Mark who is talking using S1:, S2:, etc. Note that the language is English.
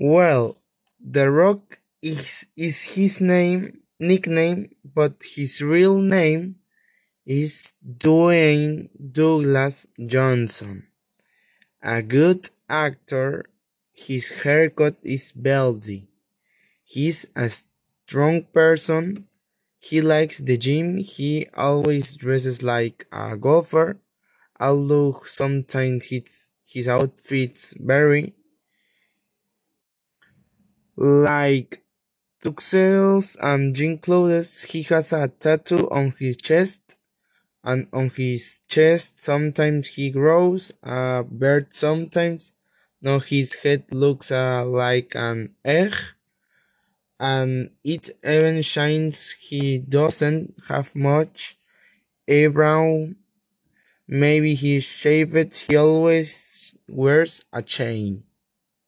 S1: Well, The Rock is, is his name nickname, but his real name is Dwayne Douglas Johnson. A good actor, his haircut is belty. He's a strong person. He likes the gym. He always dresses like a golfer, although sometimes his, his outfits vary. Like tuxedos and jean clothes, he has a tattoo on his chest. And on his chest, sometimes he grows a beard sometimes. Now his head looks uh, like an egg. And it even shines. He doesn't have much eyebrow. Maybe he shaved. He always wears a chain.